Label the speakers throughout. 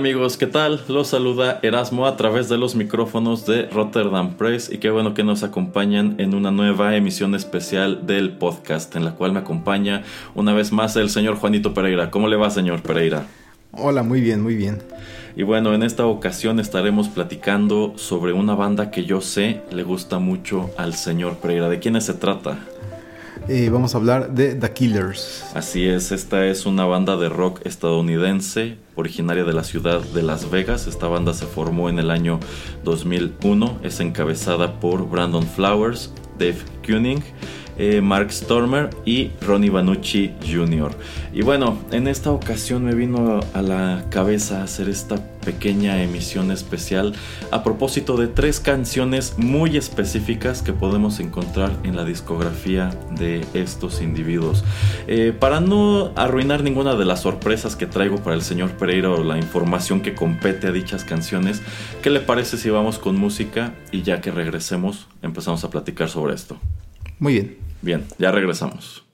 Speaker 1: Amigos, ¿qué tal? Los saluda Erasmo a través de los micrófonos de Rotterdam Press y qué bueno que nos acompañan en una nueva emisión especial del podcast en la cual me acompaña una vez más el señor Juanito Pereira. ¿Cómo le va señor Pereira?
Speaker 2: Hola, muy bien, muy bien.
Speaker 1: Y bueno, en esta ocasión estaremos platicando sobre una banda que yo sé le gusta mucho al señor Pereira. ¿De quiénes se trata?
Speaker 2: Eh, vamos a hablar de The Killers.
Speaker 1: Así es, esta es una banda de rock estadounidense originaria de la ciudad de Las Vegas. Esta banda se formó en el año 2001, es encabezada por Brandon Flowers, Dave Kuning, eh, Mark Stormer y Ronnie Vanucci Jr. Y bueno, en esta ocasión me vino a la cabeza hacer esta pequeña emisión especial a propósito de tres canciones muy específicas que podemos encontrar en la discografía de estos individuos. Eh, para no arruinar ninguna de las sorpresas que traigo para el señor Pereira o la información que compete a dichas canciones, ¿qué le parece si vamos con música y ya que regresemos empezamos a platicar sobre esto?
Speaker 2: Muy bien.
Speaker 1: Bien, ya regresamos.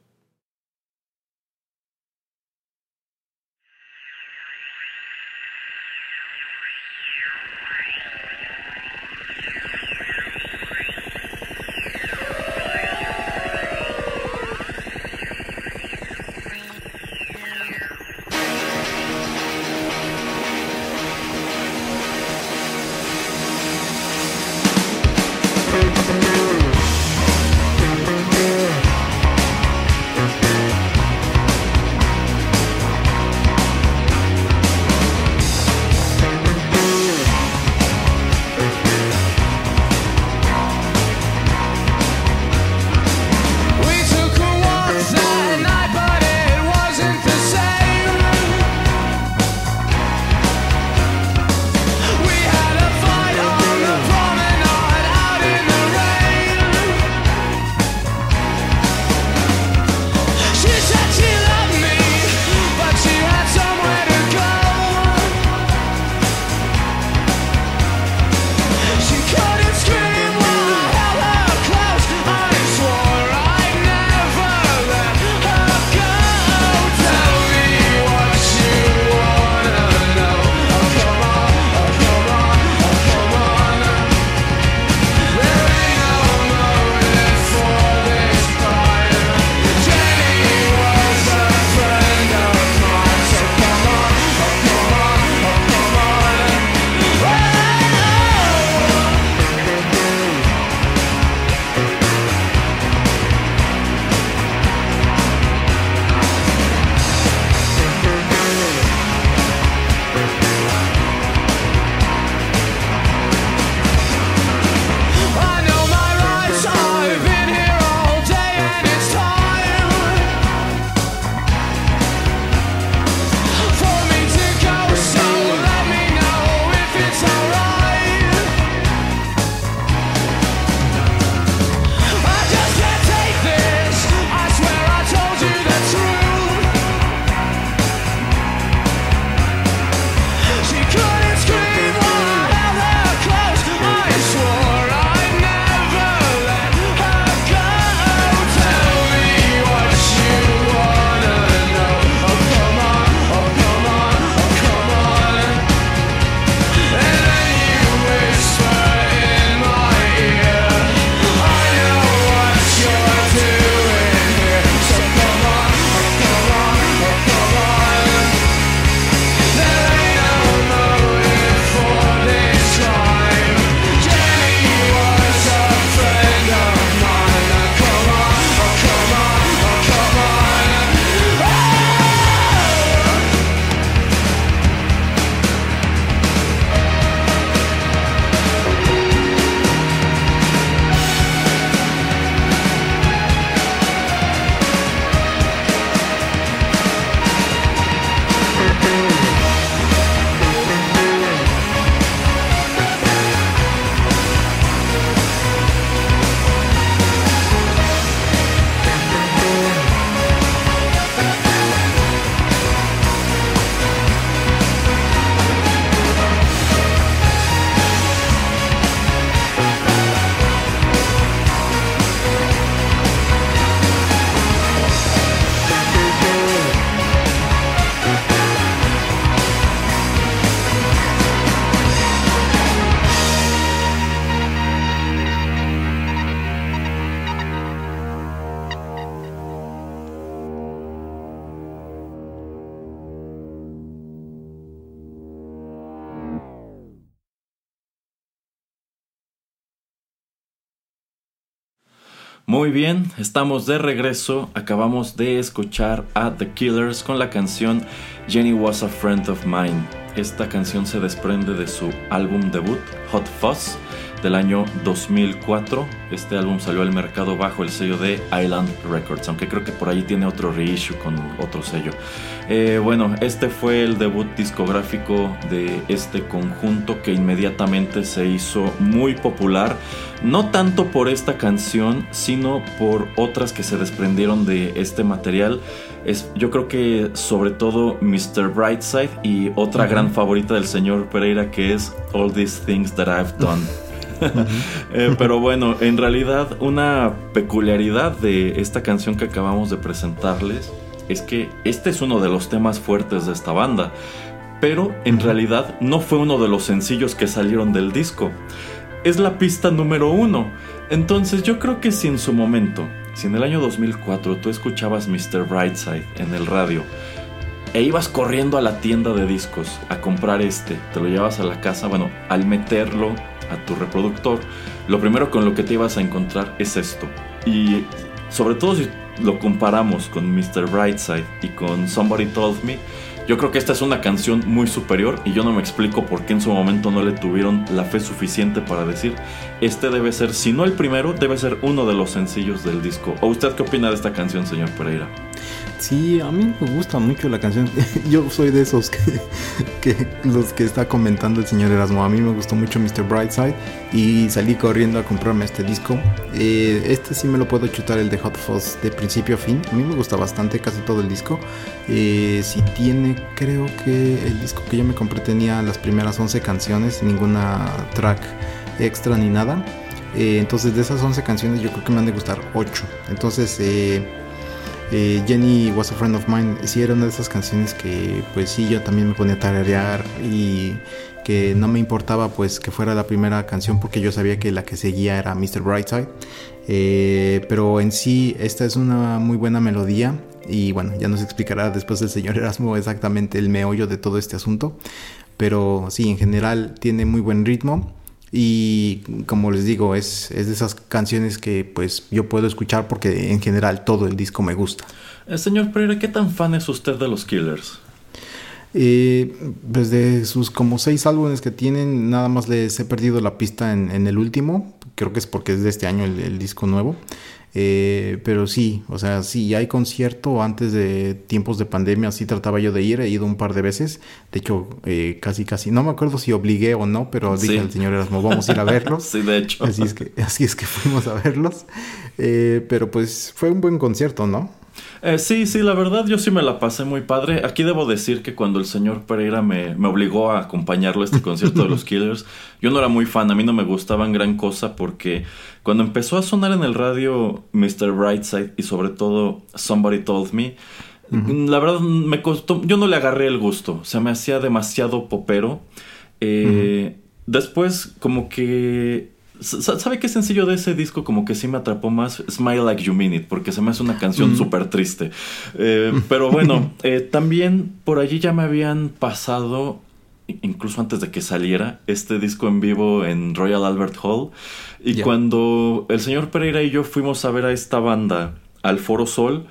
Speaker 1: Muy bien, estamos de regreso. Acabamos de escuchar a The Killers con la canción Jenny Was a Friend of Mine. Esta canción se desprende de su álbum debut, Hot Fuzz, del año 2004. Este álbum salió al mercado bajo el sello de Island Records, aunque creo que por ahí tiene otro reissue con otro sello. Eh, bueno, este fue el debut discográfico de este conjunto que inmediatamente se hizo muy popular, no tanto por esta canción, sino por otras que se desprendieron de este material. Es, yo creo que sobre todo Mr. Brightside y otra gran favorita del señor Pereira que es All These Things That I've Done. Eh, pero bueno, en realidad una peculiaridad de esta canción que acabamos de presentarles es que este es uno de los temas fuertes de esta banda, pero en realidad no fue uno de los sencillos que salieron del disco. Es la pista número uno. Entonces yo creo que si en su momento, si en el año 2004 tú escuchabas Mr. Brightside en el radio, e ibas corriendo a la tienda de discos a comprar este, te lo llevas a la casa, bueno, al meterlo a tu reproductor, lo primero con lo que te ibas a encontrar es esto. Y sobre todo si lo comparamos con Mr. Brightside y con Somebody Told Me, yo creo que esta es una canción muy superior y yo no me explico por qué en su momento no le tuvieron la fe suficiente para decir, este debe ser, si no el primero, debe ser uno de los sencillos del disco. ¿O usted qué opina de esta canción, señor Pereira?
Speaker 2: Sí, a mí me gusta mucho la canción. Yo soy de esos que, los que está comentando el señor Erasmo. A mí me gustó mucho Mr. Brightside y salí corriendo a comprarme este disco. Eh, este sí me lo puedo chutar, el de Hot Fuzz, de principio a fin. A mí me gusta bastante casi todo el disco. Eh, si tiene, creo que el disco que yo me compré tenía las primeras 11 canciones, ninguna track extra ni nada. Eh, entonces de esas 11 canciones yo creo que me han de gustar 8. Entonces... Eh, Jenny Was a Friend of Mine sí era una de esas canciones que pues sí yo también me ponía a tararear y que no me importaba pues que fuera la primera canción porque yo sabía que la que seguía era Mr. Brightside eh, pero en sí esta es una muy buena melodía y bueno ya nos explicará después el señor Erasmo exactamente el meollo de todo este asunto pero sí en general tiene muy buen ritmo y como les digo, es, es, de esas canciones que pues yo puedo escuchar porque en general todo el disco me gusta.
Speaker 1: Eh, señor Pereira, ¿qué tan fan es usted de los Killers?
Speaker 2: Eh, pues de sus como seis álbumes que tienen, nada más les he perdido la pista en, en el último. Creo que es porque es de este año el, el disco nuevo. Eh, pero sí, o sea, sí, hay concierto antes de tiempos de pandemia, sí trataba yo de ir, he ido un par de veces, de hecho, eh, casi, casi, no me acuerdo si obligué o no, pero dije al señor Erasmo, vamos a ir a verlos.
Speaker 1: sí, de hecho.
Speaker 2: Así es que, así es que fuimos a verlos, eh, pero pues fue un buen concierto, ¿no?
Speaker 1: Eh, sí, sí, la verdad yo sí me la pasé muy padre. Aquí debo decir que cuando el señor Pereira me, me obligó a acompañarlo a este concierto de los Killers, yo no era muy fan, a mí no me gustaban gran cosa porque cuando empezó a sonar en el radio Mr. Brightside y sobre todo Somebody Told Me, la verdad me costó, yo no le agarré el gusto, se me hacía demasiado popero. Eh, Después como que ¿Sabe qué sencillo de ese disco como que sí me atrapó más? Smile Like You Mean It, porque se me hace una canción mm. súper triste. Eh, pero bueno, eh, también por allí ya me habían pasado, incluso antes de que saliera, este disco en vivo en Royal Albert Hall. Y cuando el señor Pereira y yo fuimos a ver a esta banda al Foro Sol,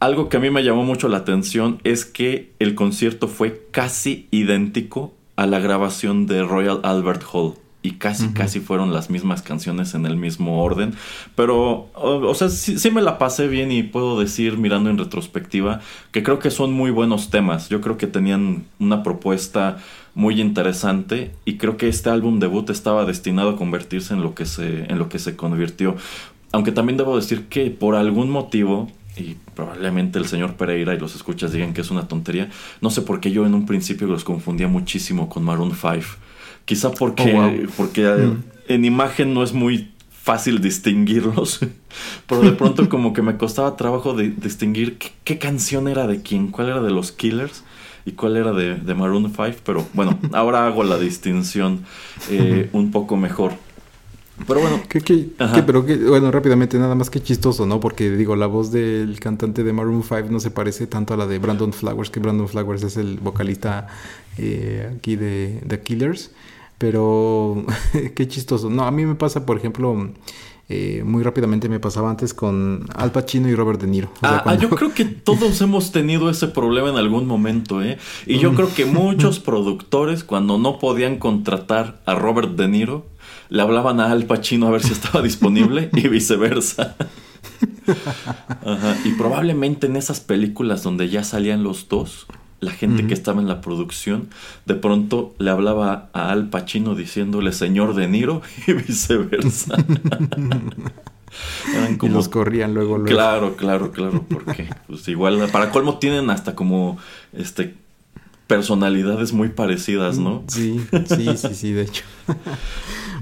Speaker 1: algo que a mí me llamó mucho la atención es que el concierto fue casi idéntico a la grabación de Royal Albert Hall y casi, casi fueron las mismas canciones en el mismo orden. Pero, o, sea, sí, me la pasé bien y puedo decir, mirando en retrospectiva, que creo que son muy buenos temas. Yo creo que tenían una propuesta muy interesante y creo que este álbum debut estaba destinado a convertirse en lo que se, en lo que se convirtió. Aunque también debo decir que por algún motivo, y probablemente el señor Pereira y los escuchas digan que es una tontería, no sé por qué yo en un principio los confundía muchísimo con Maroon 5 Quizá porque, oh, porque mm. en imagen no es muy fácil distinguirlos, pero de pronto como que me costaba trabajo de distinguir qué, canción era de quién, cuál era de los Killers y cuál era de, de Maroon 5, pero bueno, ahora hago la distinción eh, un poco mejor. Pero bueno.
Speaker 2: pero bueno, rápidamente, nada más que chistoso, ¿no? Porque digo, la voz del cantante de Maroon 5 no se parece tanto a la de Brandon Flowers, que Brandon Flowers es el vocalista eh, aquí de The Killers. Pero qué chistoso. No, a mí me pasa, por ejemplo, eh, muy rápidamente me pasaba antes con Al Pacino y Robert De Niro.
Speaker 1: ah, ah yo creo que todos hemos tenido ese problema en algún momento, ¿eh? Y yo creo que muchos productores, cuando no podían contratar a Robert De Niro, le hablaban a Al Pacino a ver si estaba disponible y viceversa. Y probablemente en esas películas donde ya salían los dos, la gente que estaba en la producción, de pronto le hablaba a Al Pacino diciéndole señor De Niro y viceversa.
Speaker 2: Eran como, y los corrían luego, luego.
Speaker 1: Claro, claro, claro, porque pues igual para colmo tienen hasta como este personalidades muy parecidas, ¿no?
Speaker 2: Sí, sí, sí, sí, de hecho.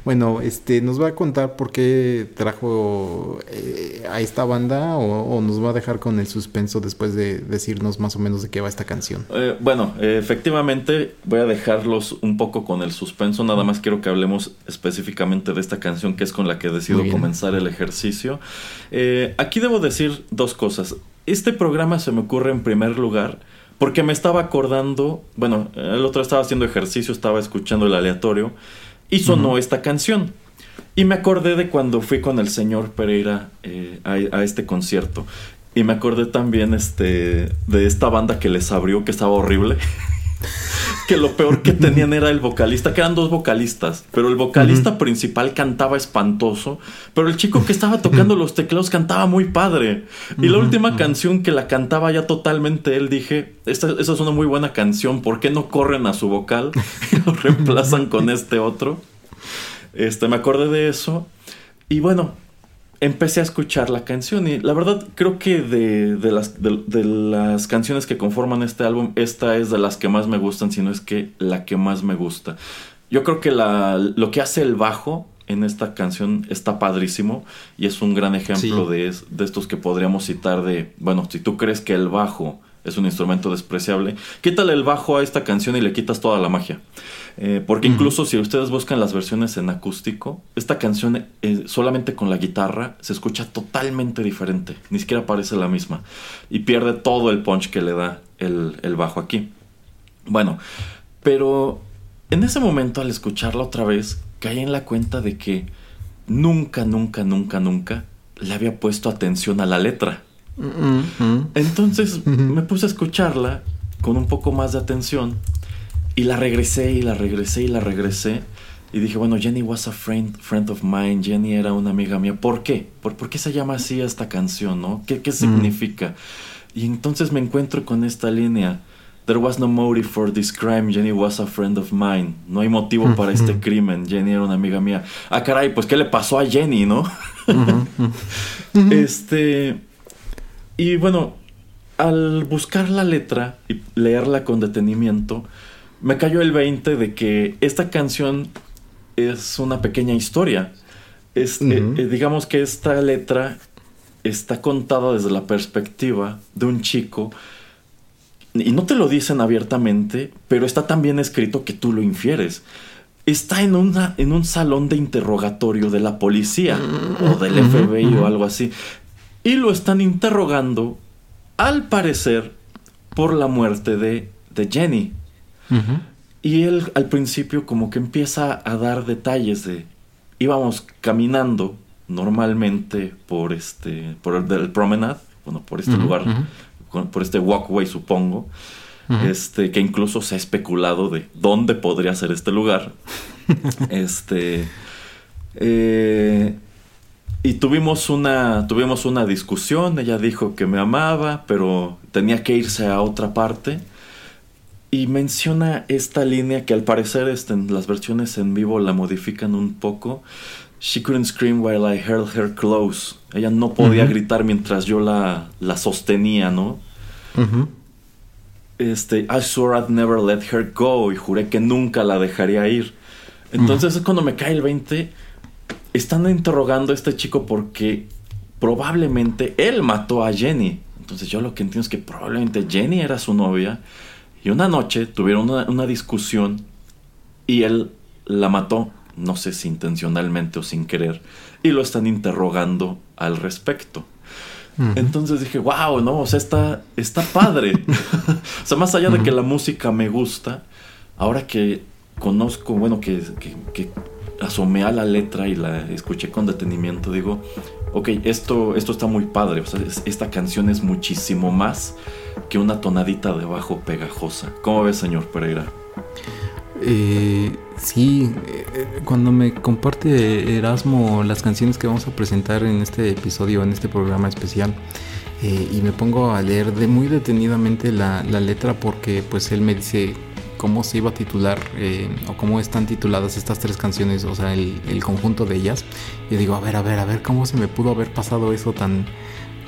Speaker 2: Bueno, este, ¿nos va a contar por qué trajo eh, a esta banda o, nos va a dejar con el suspenso después de decirnos más o menos de qué va esta canción?
Speaker 1: Eh, bueno, efectivamente voy a dejarlos un poco con el suspenso, nada más quiero que hablemos específicamente de esta canción que es con la que decido comenzar el ejercicio. Eh, aquí debo decir dos cosas. Este programa se me ocurre en primer lugar porque me estaba acordando, bueno, el otro estaba haciendo ejercicio, estaba escuchando el aleatorio y sonó esta canción. Y me acordé de cuando fui con el señor Pereira eh, a, este concierto. Y me acordé también este, de esta banda que les abrió, que estaba horrible. que lo peor que tenían era el vocalista, que eran dos vocalistas, pero el vocalista principal cantaba espantoso, pero el chico que estaba tocando los teclados cantaba muy padre. Y la última canción que la cantaba ya totalmente él, dije, esta, esa es una muy buena canción, ¿por qué no corren a su vocal y lo reemplazan con este otro? Este, me acordé de eso. Y bueno, empecé a escuchar la canción y la verdad creo que de, las, de, las canciones que conforman este álbum, esta es de las que más me gustan, si no es que la que más me gusta. Yo creo que la, lo que hace el bajo en esta canción está padrísimo y es un gran ejemplo de, de estos que podríamos citar de, bueno, si tú crees que el bajo es un instrumento despreciable, quítale el bajo a esta canción y le quitas toda la magia. Eh, porque incluso si ustedes buscan las versiones en acústico, esta canción eh, solamente con la guitarra se escucha totalmente diferente, ni siquiera parece la misma. Y pierde todo el punch que le da el, el bajo aquí. Bueno, pero en ese momento al escucharla otra vez, caí en la cuenta de que nunca, nunca, nunca, nunca le había puesto atención a la letra. Entonces me puse a escucharla con un poco más de atención y la regresé y la regresé y la regresé. Y dije, bueno, Jenny was a friend, friend of mine, Jenny era una amiga mía. ¿Por qué? ¿Por, qué se llama así esta canción, no? ¿Qué, qué mm. significa? Y entonces me encuentro con esta línea. There was no motive for this crime, Jenny was a friend of mine. No hay motivo para este crimen, Jenny era una amiga mía. Ah, caray, pues ¿qué le pasó a Jenny, no? este... Y bueno, al buscar la letra y leerla con detenimiento, me cayó el 20 de que esta canción es una pequeña historia. Es, eh, eh, digamos que esta letra está contada desde la perspectiva de un chico y no te lo dicen abiertamente, pero está tan bien escrito que tú lo infieres. Está en, una, en un salón de interrogatorio de la policía o del FBI o algo así. Y lo están interrogando, al parecer, por la muerte de, de Jenny. Y él al principio como que empieza a dar detalles de íbamos caminando normalmente por este por el del promenade, bueno, por este lugar, por este walkway supongo. Este, que incluso se ha especulado de dónde podría ser este lugar. este. Eh, y tuvimos una, tuvimos una discusión. Ella dijo que me amaba, pero tenía que irse a otra parte. Y menciona esta línea que al parecer este, en las versiones en vivo la modifican un poco. She couldn't scream while I held her close. Ella no podía gritar mientras yo la, la sostenía, ¿no? Este, I swore I'd never let her go. Y juré que nunca la dejaría ir. Entonces es cuando me cae el 20. Están interrogando a este chico porque probablemente él mató a Jenny. Entonces yo lo que entiendo es que probablemente Jenny era su novia y una noche tuvieron una, discusión y él la mató, no sé si intencionalmente o sin querer, y lo están interrogando al respecto. Entonces dije, wow, no, o sea, está, está padre. o sea, más allá de que la música me gusta, ahora que conozco, bueno, que, asomé a la letra y la escuché con detenimiento, digo, ok, esto, esto está muy padre, esta canción es muchísimo más que una tonadita de bajo pegajosa. ¿Cómo ves, señor Pereira?
Speaker 2: Eh, sí, eh, cuando me comparte Erasmo las canciones que vamos a presentar en este episodio, en este programa especial, eh, y me pongo a leer muy detenidamente la, letra porque pues él me dice cómo se iba a titular eh, o cómo están tituladas estas tres canciones, o sea, el, conjunto de ellas. Y digo, a ver, a ver, a ver, cómo se me pudo haber pasado eso tan,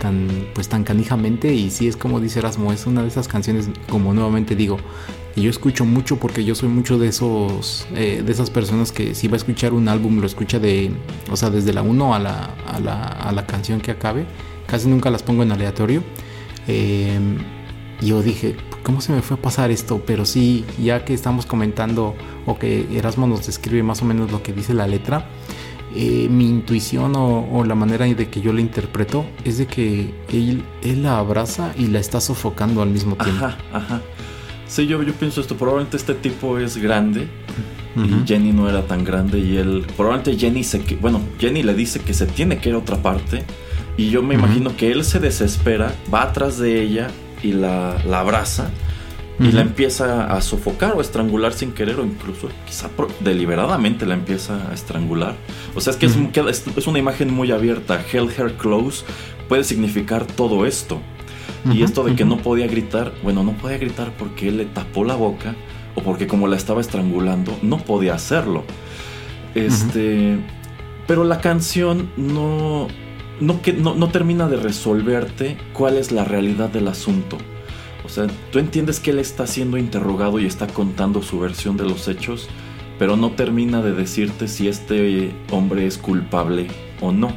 Speaker 2: tan, pues tan canijamente. Y sí, es como dice Erasmo, es una de esas canciones, como nuevamente digo, y yo escucho mucho porque yo soy mucho de esos, eh, de esas personas que si va a escuchar un álbum lo escucha de, o sea, desde la 1 a la, a la, a la canción que acabe casi nunca las pongo en aleatorio. Eh, yo dije, ¿cómo se me fue a pasar esto? Pero sí, ya que estamos comentando o que Erasmo nos describe más o menos lo que dice la letra, eh, mi intuición o, la manera de que yo la interpreto es de que él, él la abraza y la está sofocando al mismo tiempo.
Speaker 1: Ajá, ajá. Sí, yo, yo pienso esto, probablemente este tipo es grande y Jenny no era tan grande y él, probablemente Jenny se, bueno, Jenny le dice que se tiene que ir a otra parte y yo me imagino que él se desespera, va atrás de ella y la, la abraza y la empieza a sofocar o a estrangular sin querer o incluso quizá deliberadamente la empieza a estrangular. O sea, es que es, es, una imagen muy abierta. Hell Her Close puede significar todo esto. Y esto de que no podía gritar, bueno, no podía gritar porque él le tapó la boca o porque como la estaba estrangulando, no podía hacerlo. Este, pero la canción no no, que, no, no termina de resolverte cuál es la realidad del asunto. O sea, tú entiendes que él está siendo interrogado y está contando su versión de los hechos, pero no termina de decirte si este hombre es culpable o no.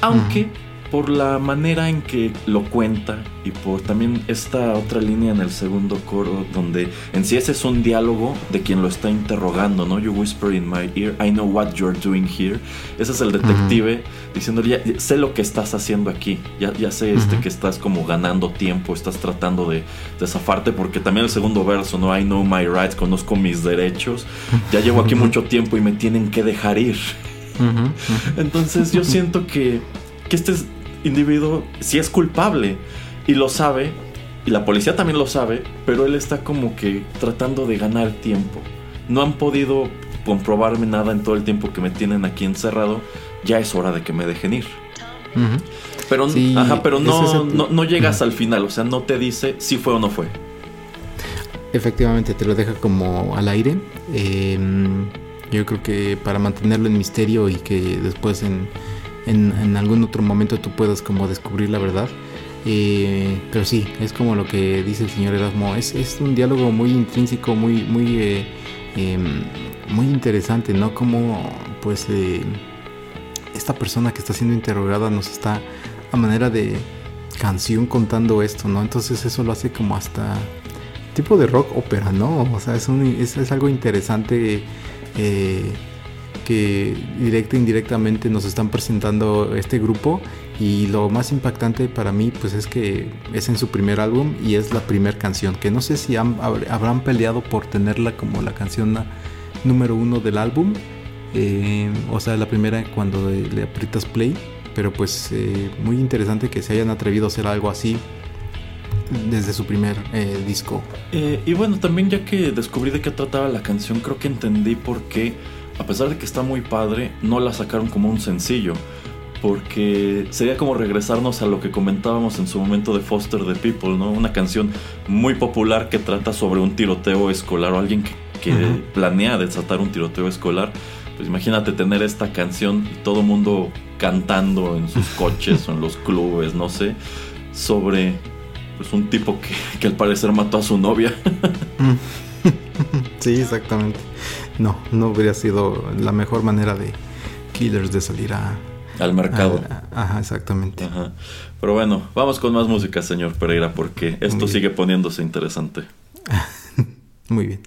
Speaker 1: Aunque por la manera en que lo cuenta y por también esta otra línea en el segundo coro donde en sí ese es un diálogo de quien lo está interrogando, ¿no? You whisper in my ear, I know what you're doing here. Ese es el detective diciéndole, ya, sé lo que estás haciendo aquí, ya, ya sé este, que estás como ganando tiempo, estás tratando de, de zafarte porque también el segundo verso, ¿no? I know my rights, conozco mis derechos, ya llevo aquí mucho tiempo y me tienen que dejar ir. Entonces yo siento que, que este es individuo si es culpable y lo sabe, y la policía también lo sabe, pero él está como que tratando de ganar tiempo. No han podido comprobarme nada en todo el tiempo que me tienen aquí encerrado, ya es hora de que me dejen ir. Pero, pero no, no, llegas al final, o sea, no te dice si fue o no fue.
Speaker 2: Efectivamente, te lo deja como al aire. Em, yo creo que para mantenerlo en misterio y que después en, en, algún otro momento tú puedas como descubrir la verdad. Eh, pero sí, es como lo que dice el señor Erasmo, es, es un diálogo muy intrínseco, muy, muy, eh, em, muy interesante, ¿no? Como pues eh, esta persona que está siendo interrogada nos está a manera de canción contando esto, ¿no? Entonces eso lo hace como hasta tipo de rock ópera, ¿no? O sea, es, un, es, es algo interesante que directa e indirectamente nos están presentando este grupo y lo más impactante para mí pues es que es en su primer álbum y es la primera canción que no sé si habrán peleado por tenerla como la canción número uno del álbum eh, o sea la primera cuando le aprietas play pero pues eh, muy interesante que se hayan atrevido a hacer algo así desde su primer eh, disco.
Speaker 1: y bueno, también ya que descubrí de qué trataba la canción, creo que entendí por qué a pesar de que está muy padre, no la sacaron como un sencillo. Porque sería como regresarnos a lo que comentábamos en su momento de Foster the People, ¿no? Una canción muy popular que trata sobre un tiroteo escolar o alguien que, planea desatar un tiroteo escolar. Pues imagínate tener esta canción y todo mundo cantando en sus coches o en los clubes, no sé, sobre pues un tipo que, que al parecer mató a su novia.
Speaker 2: sí, exactamente no, no hubiera sido la mejor manera de Killers de salir a,
Speaker 1: al mercado.
Speaker 2: ajá, exactamente.
Speaker 1: Pero bueno, vamos con más música, señor Pereira, porque esto sigue poniéndose interesante.
Speaker 2: Muy bien.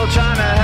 Speaker 3: people trying to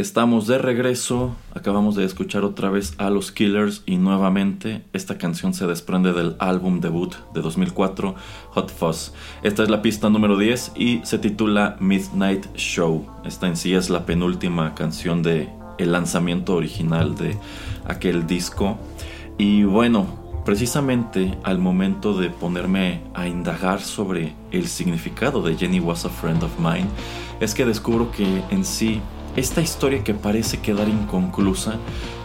Speaker 3: Estamos de regreso, acabamos de escuchar otra vez a los Killers y nuevamente esta canción se desprende del álbum debut de 2004, Hot Fuzz. Esta es la pista número 10 y se titula Midnight Show. Esta en sí es la penúltima canción de el lanzamiento original de aquel disco. Y bueno, precisamente al momento de ponerme a indagar sobre el significado de Jenny Was a Friend of Mine, es que descubro que en sí esta historia que parece quedar inconclusa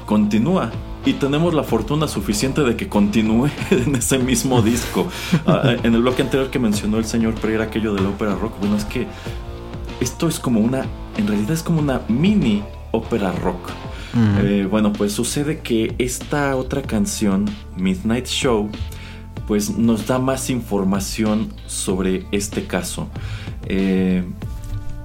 Speaker 3: continúa y tenemos la fortuna suficiente de que continúe en ese mismo disco. Ah, en el bloque anterior que mencionó el señor Pereira aquello de la ópera rock, bueno, es que esto es como una, en realidad es como una mini ópera rock. Eh, bueno, pues sucede que esta otra canción, Midnight Show, pues nos da más información sobre este caso. Eh,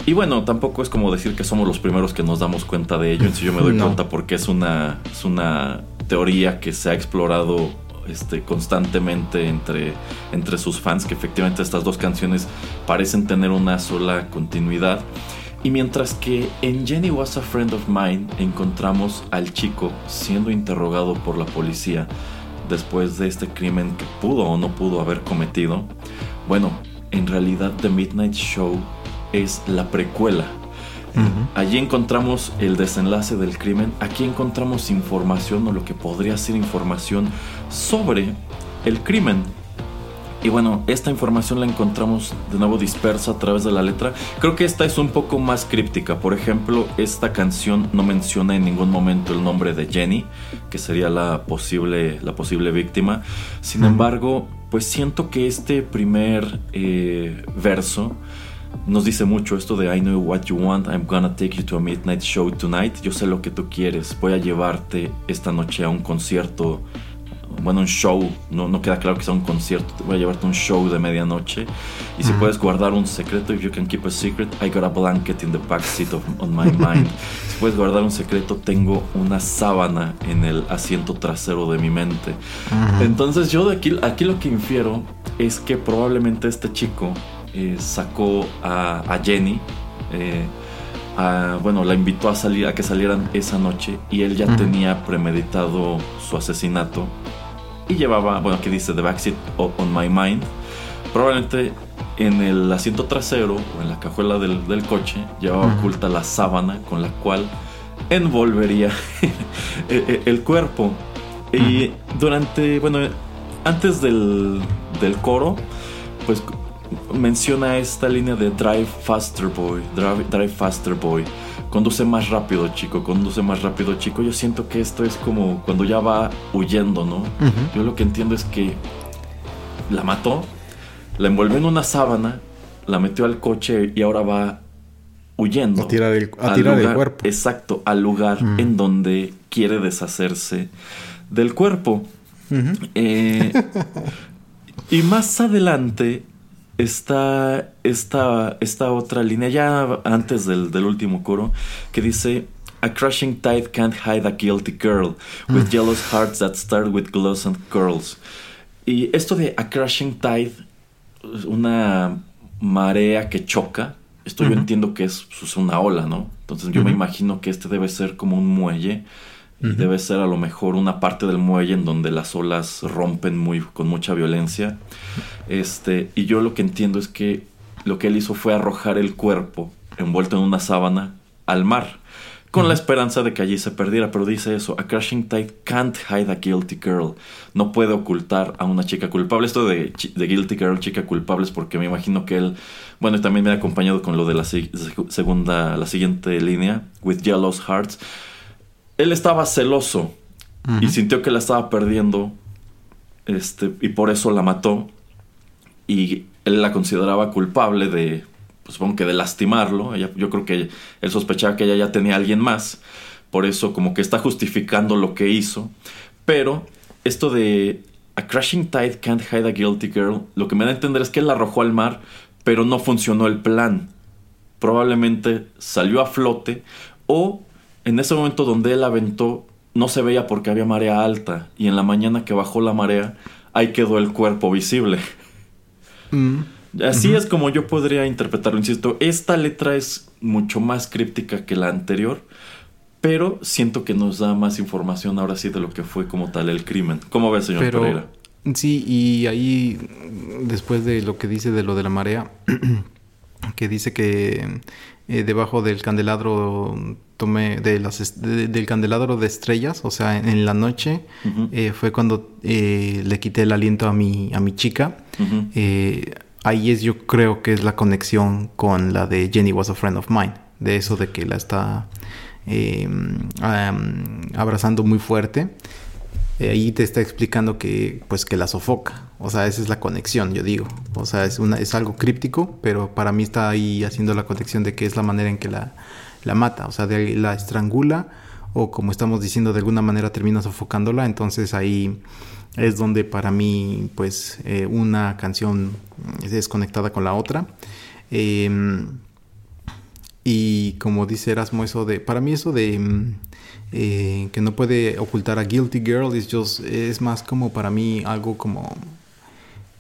Speaker 3: y bueno, tampoco es como decir que somos los primeros que nos damos cuenta de ello. En sí yo me doy cuenta porque es una, es una teoría que se ha explorado este, constantemente entre, entre sus fans, que efectivamente estas dos canciones parecen tener una sola continuidad.
Speaker 1: Y mientras que en Jenny Was a Friend of Mine encontramos al chico siendo interrogado por la policía después de este crimen que pudo o no pudo haber cometido, bueno, en realidad The Midnight Show es la precuela. Allí encontramos el desenlace del crimen, aquí encontramos información o lo que podría ser información sobre el crimen. Y bueno, esta información la encontramos de nuevo dispersa a través de la letra. Creo que esta es un poco más críptica. Por ejemplo, esta canción no menciona en ningún momento el nombre de Jenny, que sería la posible, la posible víctima. Sin embargo, pues siento que este primer eh, verso nos dice mucho esto de I know what you want, I'm gonna take you to a midnight show tonight. Yo sé lo que tú quieres, voy a llevarte esta noche a un concierto bueno, un show, no, no queda claro que sea un concierto, voy a llevarte un show de medianoche. Y si puedes guardar un secreto, if you can keep a secret, I got a blanket in the back seat of on my mind. si puedes guardar un secreto, tengo una sábana en el asiento trasero de mi mente. Entonces yo de aquí, aquí lo que infiero es que probablemente este chico eh, sacó a, Jenny. Eh, bueno, la invitó a salir, a que salieran esa noche y él ya tenía premeditado su asesinato y llevaba, bueno, aquí dice The Backseat on My Mind. Probablemente en el asiento trasero o en la cajuela del, coche llevaba oculta la sábana con la cual envolvería e, e, el cuerpo. Y durante, bueno, antes del, del coro, pues menciona esta línea de Drive Faster Boy, Drive, drive Faster Boy conduce más rápido, chico, conduce más rápido, chico. Yo siento que esto es como cuando ya va huyendo, ¿no? Yo lo que entiendo es que la mató, la envolvió en una sábana, la metió al coche y ahora va huyendo.
Speaker 2: A tirar el, a cuerpo.
Speaker 1: Exacto, al lugar en donde quiere deshacerse del cuerpo. Eh, y más adelante está esta, esta otra línea, ya antes del, del, último coro, que dice: A crushing tide can't hide a guilty girl, with mm. jealous hearts that start with glows and curls. Y esto de a crushing tide, una marea que choca, esto yo entiendo que es, pues, una ola, ¿no? Entonces yo me imagino que este debe ser como un muelle y debe ser a lo mejor una parte del muelle en donde las olas rompen muy, con mucha violencia. Este, y yo lo que entiendo es que lo que él hizo fue arrojar el cuerpo envuelto en una sábana al mar, con la esperanza de que allí se perdiera. Pero dice eso: A crashing tide can't hide a guilty girl. No puede ocultar a una chica culpable. Esto de, de guilty girl, chica culpable, es porque me imagino que él. Bueno, también me ha acompañado con lo de la segunda, la siguiente línea, with jealous hearts él estaba celoso y sintió que la estaba perdiendo este, y por eso la mató y él la consideraba culpable de, pues, supongo que de lastimarlo. yo creo que él sospechaba que ella ya tenía a alguien más, por eso como que está justificando lo que hizo. Pero esto de A crashing tide can't hide a guilty girl, lo que me da a entender es que él la arrojó al mar, pero no funcionó el plan. Probablemente salió a flote o en ese momento donde él aventó, no se veía porque había marea alta. Y en la mañana que bajó la marea, ahí quedó el cuerpo visible. Mm. Así es como yo podría interpretarlo, insisto. Esta letra es mucho más críptica que la anterior, pero siento que nos da más información ahora sí de lo que fue como tal el crimen. ¿Cómo ve, señor Pereira?
Speaker 2: Sí, y ahí, después de lo que dice de lo de la marea, que dice que eh, debajo del candelabro tomé de las del candelabro de estrellas, o sea, en, la noche eh, fue cuando eh, le quité el aliento a mi a mi chica. ahí es yo creo que es la conexión con la de Jenny was a friend of mine, de eso de que la está abrazando muy fuerte eh, ahí te está explicando que pues que la sofoca. O sea, esa es la conexión, yo digo. O sea, es es algo críptico, pero para mí está ahí haciendo la conexión de que es la manera en que la, la mata, o sea, de, la estrangula o como estamos diciendo de alguna manera termina sofocándola, entonces ahí es donde para mí pues eh, una canción es desconectada con la otra. Em, y como dice Erasmo, eso de, para mí eso de eh, que no puede ocultar a Guilty Girl es, just, es más como para mí algo como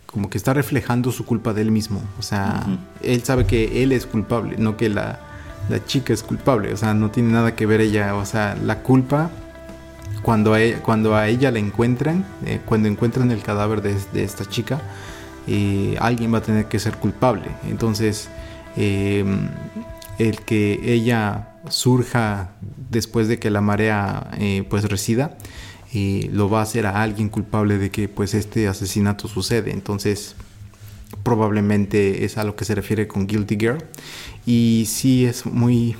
Speaker 2: como que está reflejando su culpa de él mismo. O sea, él sabe que él es culpable, no que la, la chica es culpable, o sea, no tiene nada que ver ella, o sea, la culpa cuando a, e, cuando a ella la encuentren, eh, cuando encuentran el cadáver de, esta chica, eh, alguien va a tener que ser culpable. Entonces, el que ella surja después de que la marea eh, pues resida, lo va a hacer a alguien culpable de que pues este asesinato sucede. Entonces, probablemente es a lo que se refiere con Guilty Girl. Y sí es muy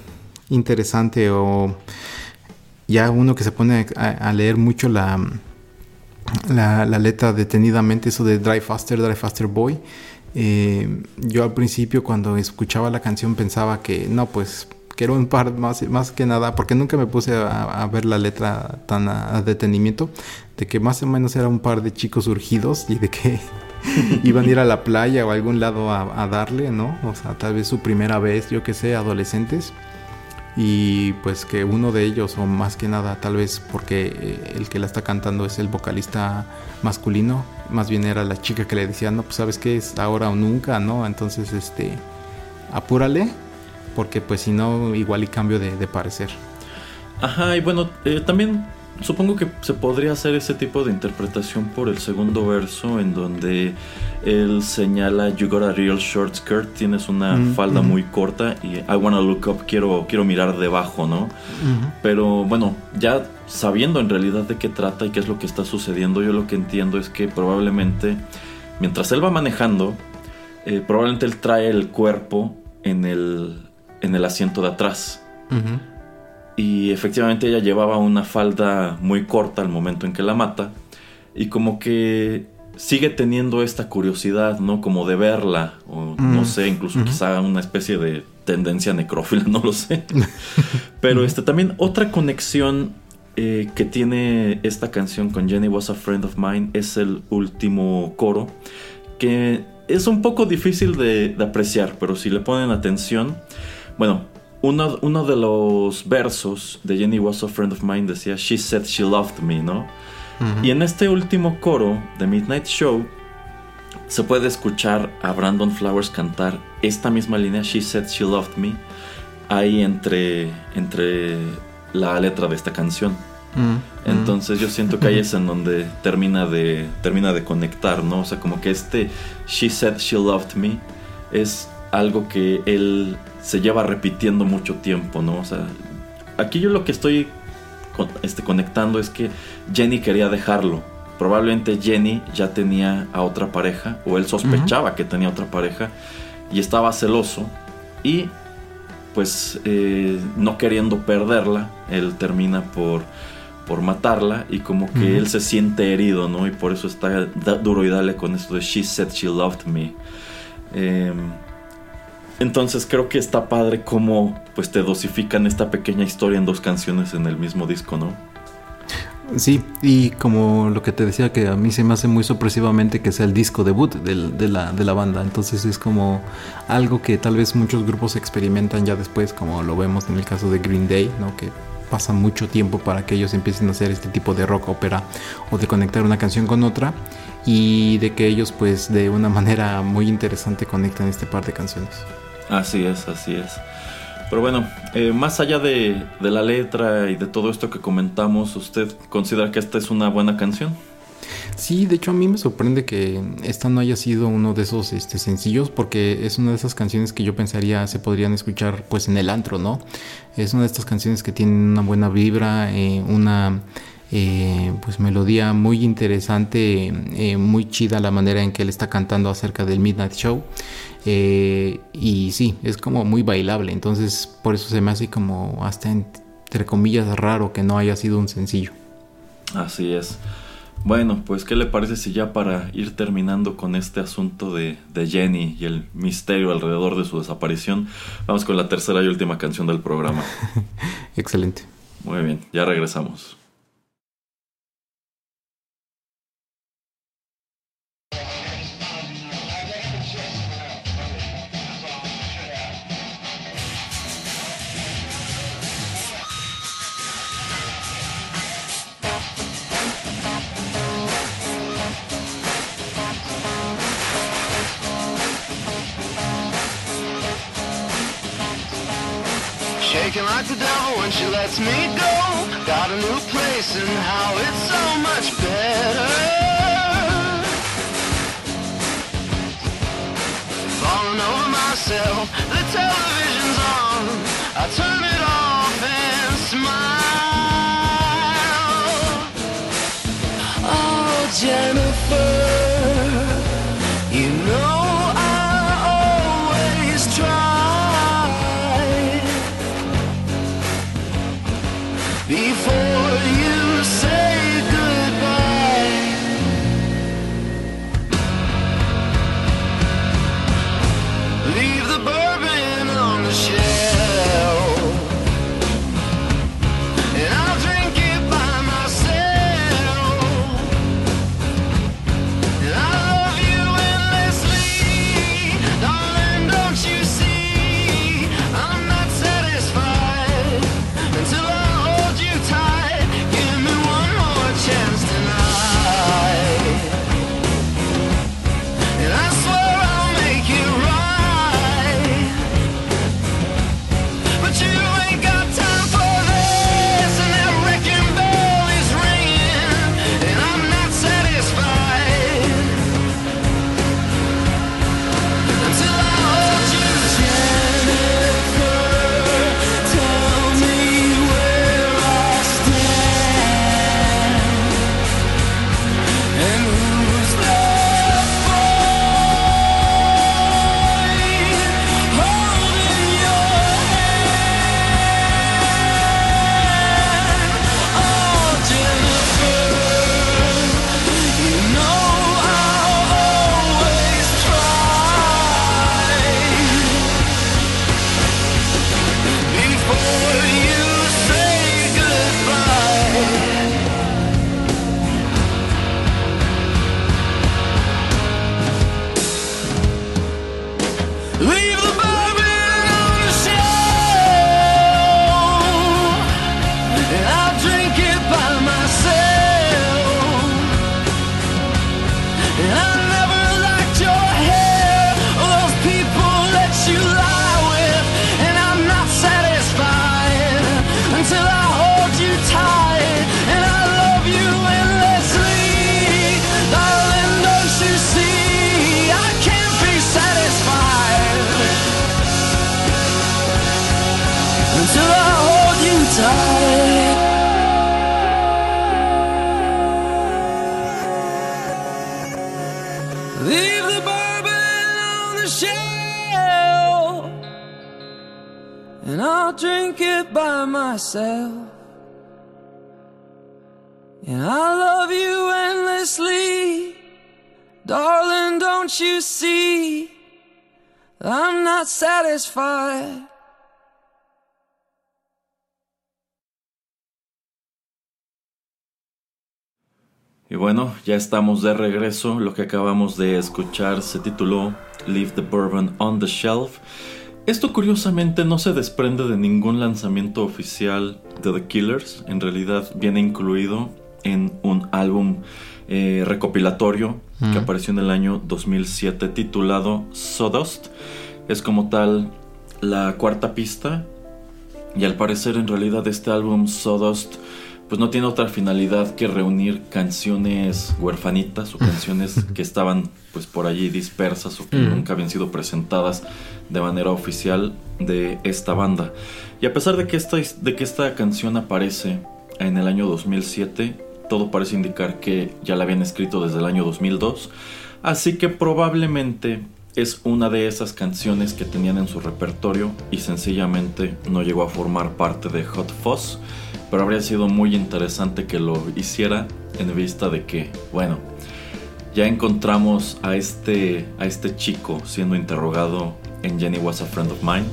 Speaker 2: interesante o ya uno que se pone a, leer mucho la, la, letra detenidamente, eso de Drive Faster, Drive Faster Boy. Eh, yo al principio cuando escuchaba la canción pensaba que no, pues quiero un par más, más que nada, porque nunca me puse a, ver la letra tan a, detenimiento, de que más o menos era un par de chicos urgidos y de que iban a ir a la playa o a algún lado a, darle, ¿no? O sea, tal vez su primera vez, yo que sé, adolescentes. Y pues que uno de ellos o más que nada tal vez porque eh, el que la está cantando es el vocalista masculino más bien era la chica que le decía no pues sabes qué es ahora o nunca no entonces este apúrale porque pues si no igual y cambio de, parecer.
Speaker 1: Ajá y bueno eh, también supongo que se podría hacer ese tipo de interpretación por el segundo verso en donde él señala You got a real short skirt, tienes una mm, falda muy corta y I wanna look up, quiero, quiero mirar debajo, ¿no? Pero bueno, ya sabiendo en realidad de qué trata y qué es lo que está sucediendo, yo lo que entiendo es que probablemente mientras él va manejando, eh, probablemente él trae el cuerpo en el, en el asiento de atrás. Y efectivamente ella llevaba una falda muy corta al momento en que la mata. Y como que sigue teniendo esta curiosidad, ¿no? Como de verla. O no mm. sé, incluso quizá una especie de tendencia necrófila, no lo sé. Pero este, también otra conexión eh, que tiene esta canción con Jenny Was a Friend of Mine es el último coro. Que es un poco difícil de apreciar, pero si le ponen atención. Bueno, uno, de los versos de Jenny Was a Friend of Mine decía, She said she loved me, ¿no? Y en este último coro de Midnight Show se puede escuchar a Brandon Flowers cantar esta misma línea, She said she loved me, ahí entre, entre la letra de esta canción. Entonces yo siento que ahí es en donde termina de, termina de conectar, ¿no? O sea, como que este She said she loved me es algo que él se lleva repitiendo mucho tiempo, ¿no? O sea, aquí yo lo que estoy este, conectando es que Jenny quería dejarlo. Probablemente Jenny ya tenía a otra pareja, o él sospechaba que tenía otra pareja, y estaba celoso, y pues eh, no queriendo perderla, él termina por, por matarla, y como que él se siente herido, ¿no? Y por eso está duro y dale con esto de She said she loved me. Eh, entonces creo que está padre cómo pues te dosifican esta pequeña historia en dos canciones en el mismo disco, ¿no?
Speaker 2: Sí, y como lo que te decía que a mí se me hace muy sorpresivamente que sea el disco debut de, la, de la banda, entonces es como algo que tal vez muchos grupos experimentan ya después, como lo vemos en el caso de Green Day, ¿no? que pasa mucho tiempo para que ellos empiecen a hacer este tipo de rock ópera o de conectar una canción con otra y de que ellos pues de una manera muy interesante conectan este par de canciones.
Speaker 1: Así es, así es. Pero bueno, eh, más allá de, la letra y de todo esto que comentamos, ¿usted considera que esta es una buena canción?
Speaker 2: Sí, de hecho a mí me sorprende que esta no haya sido uno de esos este, sencillos porque es una de esas canciones que yo pensaría se podrían escuchar pues en el antro, ¿no? Es una de estas canciones que tienen una buena vibra, eh, una eh, pues melodía muy interesante, muy chida la manera en que él está cantando acerca del Midnight Show. Eh, y sí, es como muy bailable. Entonces, por eso se me hace como hasta entre comillas raro que no haya sido un sencillo.
Speaker 1: Así es. Bueno, pues ¿qué le parece si ya para ir terminando con este asunto de, de, Jenny y el misterio alrededor de su desaparición, vamos con la tercera y última canción del programa?
Speaker 2: Excelente.
Speaker 1: Muy bien, ya regresamos.
Speaker 3: I'm not satisfied.
Speaker 1: Y bueno, ya estamos de regreso. Lo que acabamos de escuchar se tituló Leave the Bourbon on the Shelf. Esto curiosamente no se desprende de ningún lanzamiento oficial de The Killers. En realidad viene incluido en un álbum eh, recopilatorio que apareció en el año 2007 titulado Sawdust. Es como tal la cuarta pista. Y al parecer en realidad este álbum Sawdust pues no tiene otra finalidad que reunir canciones huerfanitas o canciones que estaban pues por allí dispersas o que nunca habían sido presentadas de manera oficial de esta banda. Y a pesar de que esta, de que esta canción aparece en el año 2007, todo parece indicar que ya la habían escrito desde el año 2002, así que probablemente es una de esas canciones que tenían en su repertorio y sencillamente no llegó a formar parte de Hot Fuzz pero habría sido muy interesante que lo hiciera en vista de que, bueno, ya encontramos a este, a este chico siendo interrogado en Jenny Was a Friend of Mine.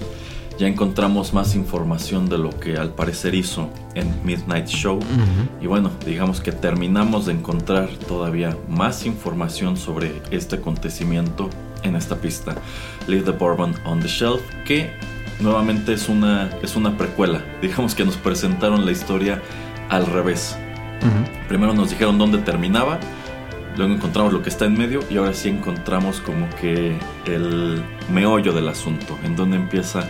Speaker 1: Ya encontramos más información de lo que al parecer hizo en Midnight Show. Y bueno, digamos que terminamos de encontrar todavía más información sobre este acontecimiento en esta pista. Leave the Bourbon on the Shelf, que nuevamente es una, es una precuela. Digamos que nos presentaron la historia al revés. Primero nos dijeron dónde terminaba, luego encontramos lo que está en medio y ahora sí encontramos como que el meollo del asunto, en donde empieza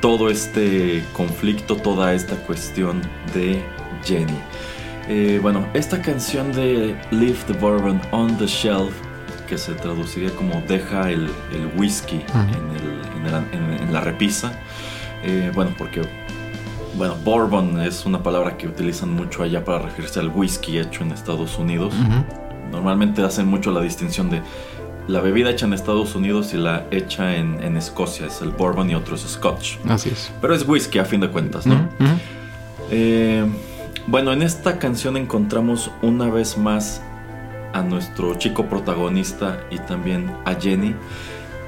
Speaker 1: todo este conflicto, toda esta cuestión de Jenny. Eh, bueno, esta canción de Leave the Bourbon on the Shelf, que se traduciría como deja el, el whisky en, el- en el- en- en la repisa, eh, bueno, porque bueno, bourbon es una palabra que utilizan mucho allá para referirse al whisky hecho en Estados Unidos. Normalmente hacen mucho la distinción de la bebida hecha en Estados Unidos y la hecha en, en Escocia. Es el bourbon y otro es scotch.
Speaker 2: Así es.
Speaker 1: Pero es whisky a fin de cuentas, ¿no? Eh, bueno, en esta canción encontramos una vez más a nuestro chico protagonista y también a Jenny.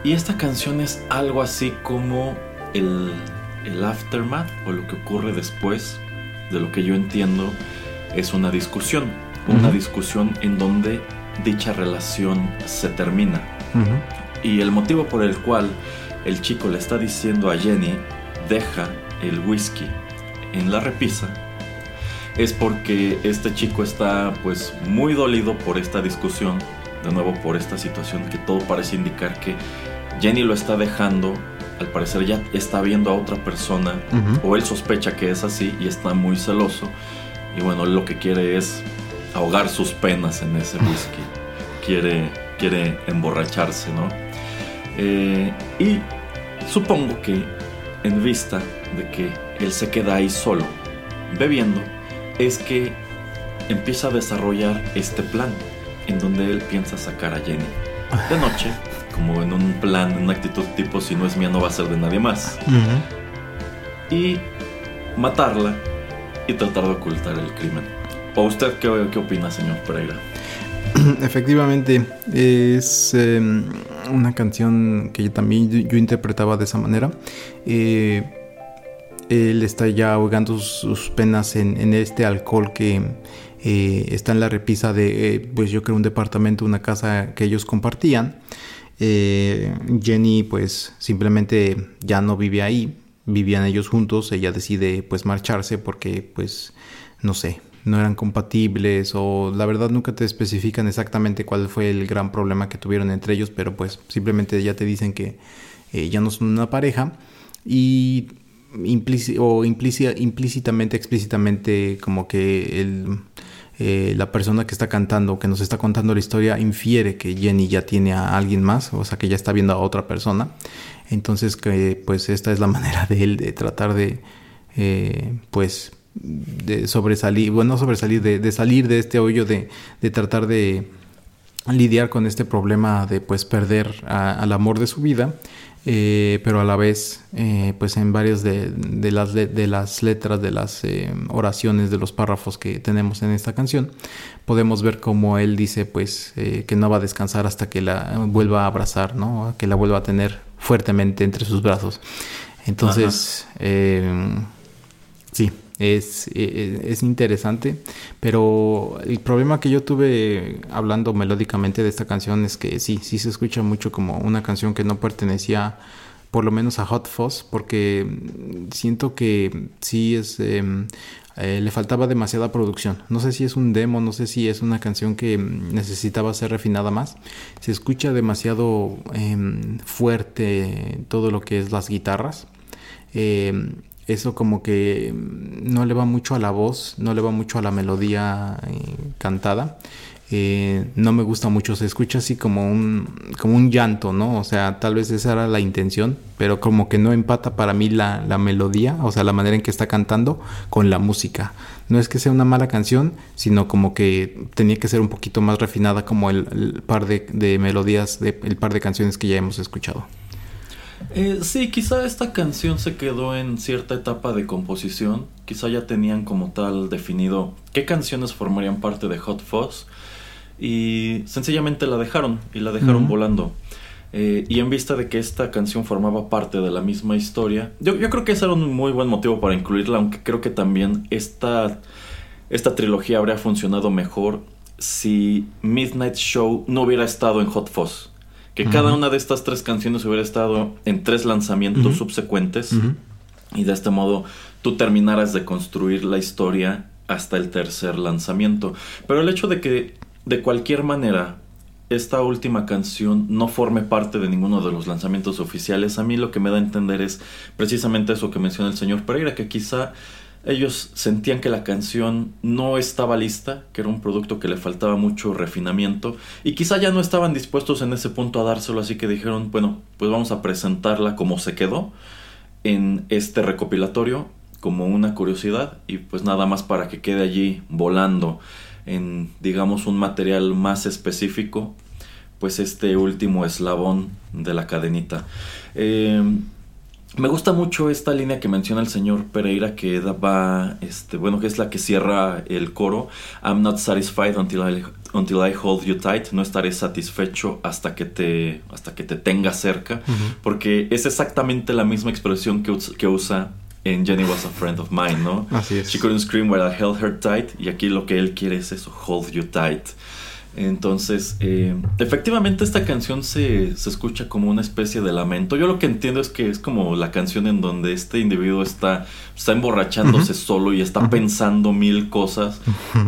Speaker 1: Y esta canción es algo así como el, el aftermath o lo que ocurre después de lo que yo entiendo es una discusión. Una discusión en donde dicha relación se termina. Y el motivo por el cual el chico le está diciendo a Jenny, deja el whisky en la repisa, es porque este chico está pues muy dolido por esta discusión, de nuevo por esta situación que todo parece indicar que Jenny lo está dejando, al parecer ya está viendo a otra persona, o él sospecha que es así y está muy celoso, y bueno, lo que quiere es ahogar sus penas en ese whisky, quiere, quiere emborracharse, ¿no? Eh, y supongo que en vista de que él se queda ahí solo, bebiendo, es que empieza a desarrollar este plan en donde él piensa sacar a Jenny de noche, como en un plan, en una actitud tipo si no es mía no va a ser de nadie más, y matarla y tratar de ocultar el crimen. ¿O usted qué, qué opina, señor Pereira?
Speaker 2: Efectivamente, es eh, una canción que yo también yo, yo interpretaba de esa manera. Eh, él está ya ahogando sus, penas en, este alcohol que eh, está en la repisa de, eh, pues yo creo, un departamento, una casa que ellos compartían. Eh, Jenny pues simplemente ya no vive ahí, vivían ellos juntos, ella decide pues marcharse porque pues no sé, no eran compatibles o la verdad nunca te especifican exactamente cuál fue el gran problema que tuvieron entre ellos, pero pues simplemente ya te dicen que ya no son una pareja. Y o implíci- implícitamente, explícitamente como que el, eh, la persona que está cantando, que nos está contando la historia, infiere que Jenny ya tiene a alguien más, o sea que ya está viendo a otra persona. Entonces que pues esta es la manera de él de tratar de eh, pues de sobresalir, bueno, no sobresalir, de, de salir de este hoyo, de, de tratar de lidiar con este problema de pues perder al amor de su vida, eh, pero a la vez eh, pues en varias de, de las, de las letras, de las eh, oraciones, de los párrafos que tenemos en esta canción, podemos ver cómo él dice pues eh, que no va a descansar hasta que la vuelva a abrazar, ¿no? que la vuelva a tener fuertemente entre sus brazos. Entonces, eh, Sí, es, eh, es interesante, pero el problema que yo tuve hablando melódicamente de esta canción es que sí, sí se escucha mucho como una canción que no pertenecía por lo menos a Hot Fuzz, porque siento que sí es... em, eh, le faltaba demasiada producción. No sé si es un demo, no sé si es una canción que necesitaba ser refinada más. Se escucha demasiado em, fuerte todo lo que es las guitarras. Eh, eso como que mm, no le va mucho a la voz, no le va mucho a la melodía eh, cantada. Eh, no me gusta mucho, se escucha así como un, como un llanto, ¿no? O sea, tal vez esa era la intención, pero como que no empata para mí la, la melodía, o sea, la manera en que está cantando con la música. No es que sea una mala canción, sino como que tenía que ser un poquito más refinada como el, par de, de melodías, de, el par de canciones que ya hemos escuchado.
Speaker 1: Eh, sí, quizá esta canción se quedó en cierta etapa de composición. Quizá ya tenían como tal definido qué canciones formarían parte de Hot Fuzz. Y sencillamente la dejaron y la dejaron volando. Eh, y en vista de que esta canción formaba parte de la misma historia, yo, yo creo que ese era un muy buen motivo para incluirla, aunque creo que también esta, esta trilogía habría funcionado mejor si Midnight Show no hubiera estado en Hot Fuzz. Que cada una de estas tres canciones hubiera estado en tres lanzamientos subsecuentes. Y de este modo tú terminaras de construir la historia hasta el tercer lanzamiento. Pero el hecho de que de cualquier manera esta última canción no forme parte de ninguno de los lanzamientos oficiales, a mí lo que me da a entender es precisamente eso que menciona el señor Pereira, que quizá ellos sentían que la canción no estaba lista, que era un producto que le faltaba mucho refinamiento y quizá ya no estaban dispuestos en ese punto a dárselo, así que dijeron, bueno, pues vamos a presentarla como se quedó en este recopilatorio como una curiosidad y pues nada más para que quede allí volando en digamos un material más específico pues este último eslabón de la cadenita. Eh, me gusta mucho esta línea que menciona el señor Pereira que va, este, bueno, que es la que cierra el coro. I'm not satisfied until I, until I hold you tight. No estaré satisfecho hasta que te, hasta que te tenga cerca. Porque es exactamente la misma expresión que, que usa en Jenny Was a Friend of Mine, ¿no?
Speaker 2: Así es.
Speaker 1: She couldn't scream while I held her tight. Y aquí lo que él quiere es eso, hold you tight. Entonces, eh, efectivamente esta canción se, se, escucha como una especie de lamento. Yo lo que entiendo es que es como la canción en donde este individuo está, está emborrachándose solo y está pensando mil cosas.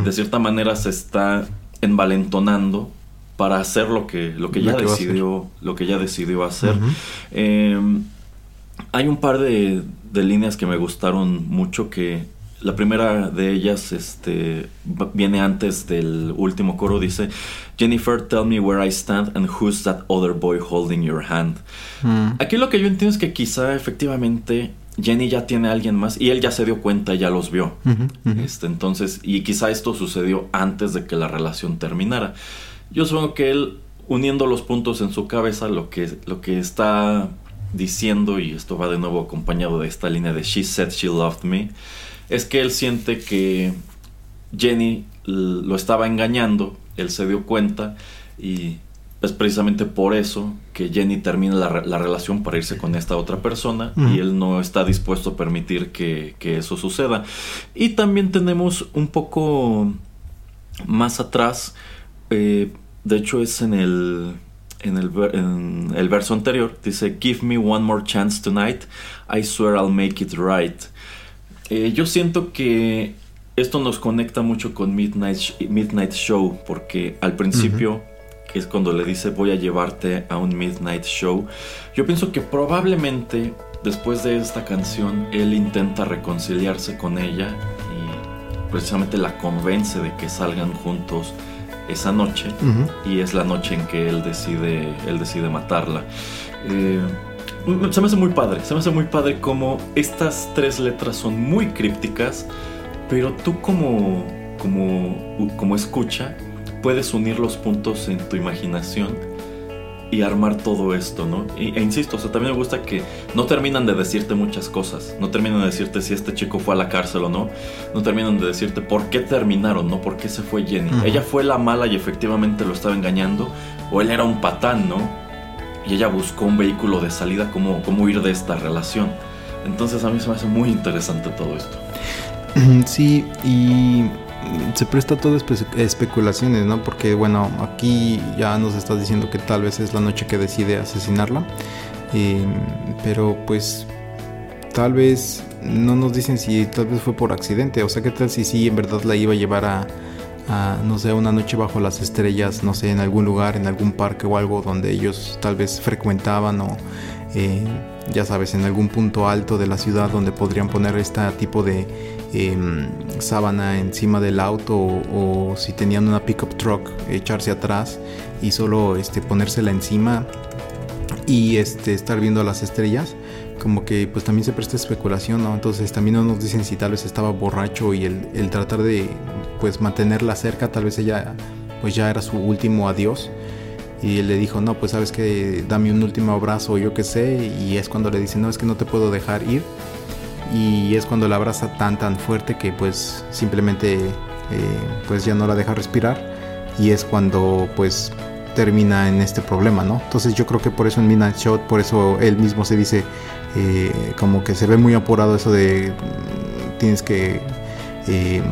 Speaker 1: De cierta manera se está envalentonando para hacer lo que, lo que ya decidió, lo que ya decidió hacer. eh, hay un par de, de líneas que me gustaron mucho que la primera de ellas este, viene antes del último coro. Dice, Jennifer, tell me where I stand and who's that other boy holding your hand. Mm. Aquí lo que yo entiendo es que quizá efectivamente Jenny ya tiene a alguien más y él ya se dio cuenta, ya los vio. Uh -huh, uh -huh. Este, entonces, y quizá esto sucedió antes de que la relación terminara. Yo supongo que él, uniendo los puntos en su cabeza, lo que, lo que está diciendo, y esto va de nuevo acompañado de esta línea de She said she loved me, es que él siente que Jenny lo estaba engañando, él se dio cuenta y es precisamente por eso que Jenny termina la, la relación para irse con esta otra persona y él no está dispuesto a permitir que, que, eso suceda. Y también tenemos un poco más atrás, eh, de hecho es en el, en el, en el verso anterior, dice, Give me one more chance tonight, I swear I'll make it right. Eh, yo siento que esto nos conecta mucho con Midnight, Midnight Show, porque al principio, uh -huh. que es cuando le dice voy a llevarte a un Midnight Show, yo pienso que probablemente después de esta canción él intenta reconciliarse con ella y precisamente la convence de que salgan juntos esa noche uh -huh. y es la noche en que él decide, él decide matarla. Eh, se me hace muy padre, se me hace muy padre como estas tres letras son muy crípticas, pero tú como, como, como escucha puedes unir los puntos en tu imaginación y armar todo esto, ¿no? E, e, insisto, o sea, también me gusta que no terminan de decirte muchas cosas, no terminan de decirte si este chico fue a la cárcel o no, no terminan de decirte por qué terminaron, ¿no? ¿Por qué se fue Jenny? Uh -huh. ¿Ella fue la mala y efectivamente lo estaba engañando? ¿O él era un patán, ¿no? Y ella buscó un vehículo de salida, cómo, cómo huir de esta relación. Entonces a mí se me hace muy interesante todo esto.
Speaker 2: Sí, y se presta todo espe especulaciones, ¿no? Porque bueno, aquí ya nos estás diciendo que tal vez es la noche que decide asesinarla, eh, pero pues tal vez no nos dicen si tal vez fue por accidente, o sea, ¿qué tal si sí en verdad la iba a llevar a, no sé, una noche bajo las estrellas, no sé, en algún lugar, en algún parque o algo donde ellos tal vez frecuentaban o, eh, ya sabes, en algún punto alto de la ciudad donde podrían poner este tipo de eh, sábana encima del auto o, si tenían una pickup truck, echarse atrás y solo este, ponérsela encima y este, estar viendo las estrellas como que pues también se presta especulación, ¿no? Entonces también no nos dicen si tal vez estaba borracho y el, tratar de pues mantenerla cerca, tal vez ella pues ya era su último adiós. Y él le dijo, no, pues sabes que dame un último abrazo, yo qué sé, y es cuando le dice, no, es que no te puedo dejar ir y es cuando la abraza tan tan fuerte que pues simplemente eh, pues ya no la deja respirar. Y es cuando pues termina en este problema, ¿no? Entonces yo creo que por eso en Midnight Shot, por eso él mismo se dice eh, como que se ve muy apurado eso de tienes que eh,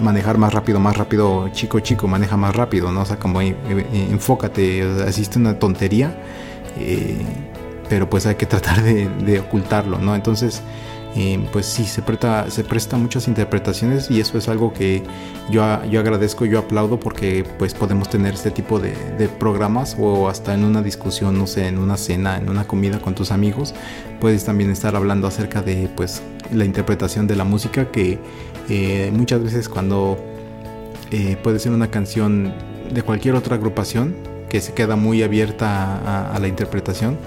Speaker 2: manejar más rápido, más rápido, chico, chico, maneja más rápido, ¿no? O sea, como eh, enfócate, asiste una tontería, pero pues hay que tratar de, de ocultarlo, ¿no? Entonces eh, pues sí, se presta, se presta muchas interpretaciones y eso es algo que yo, yo agradezco, yo aplaudo porque pues podemos tener este tipo de, programas o hasta en una discusión, no sé, en una cena, en una comida con tus amigos, puedes también estar hablando acerca de pues la interpretación de la música que eh, muchas veces cuando eh, puede ser una canción de cualquier otra agrupación que se queda muy abierta a la interpretación,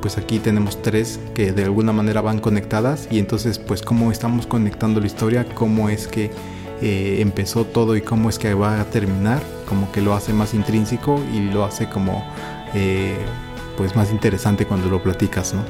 Speaker 2: pues aquí tenemos tres que de alguna manera van conectadas y entonces pues cómo estamos conectando la historia, cómo es que eh, empezó todo y cómo es que va a terminar, como que lo hace más intrínseco y lo hace como eh, pues más interesante cuando lo platicas, ¿no?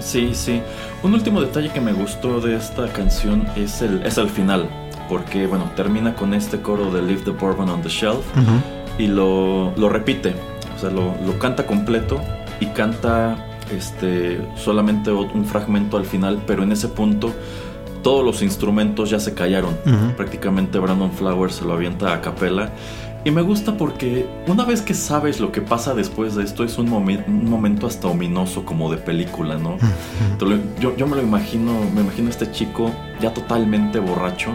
Speaker 1: Sí, sí. Un último detalle que me gustó de esta canción es el, es el final, porque bueno, termina con este coro de Leave the Bourbon on the Shelf uh -huh. y lo, lo repite, o sea, lo, lo canta completo y canta este, solamente un fragmento al final, pero en ese punto todos los instrumentos ya se callaron. Uh -huh. Prácticamente Brandon Flowers se lo avienta a capela. Y me gusta porque una vez que sabes lo que pasa después de esto es un, momen un momento hasta ominoso como de película, ¿no? Uh -huh. yo, yo me lo imagino, me imagino a este chico ya totalmente borracho